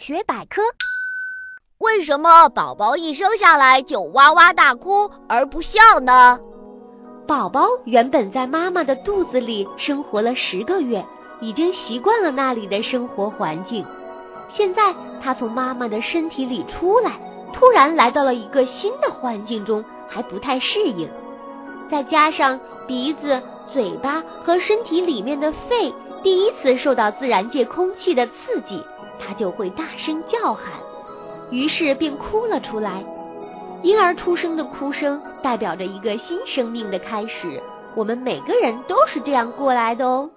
妈学百科：为什么宝宝一生下来就哇哇大哭而不笑呢？宝宝原本在妈妈的肚子里生活了十个月，已经习惯了那里的生活环境。现在他从妈妈的身体里出来，突然来到了一个新的环境中，还不太适应。再加上鼻子、嘴巴和身体里面的肺第一次受到自然界空气的刺激，它就会大声叫喊，于是便哭了出来。婴儿出生的哭声代表着一个新生命的开始，我们每个人都是这样过来的哦。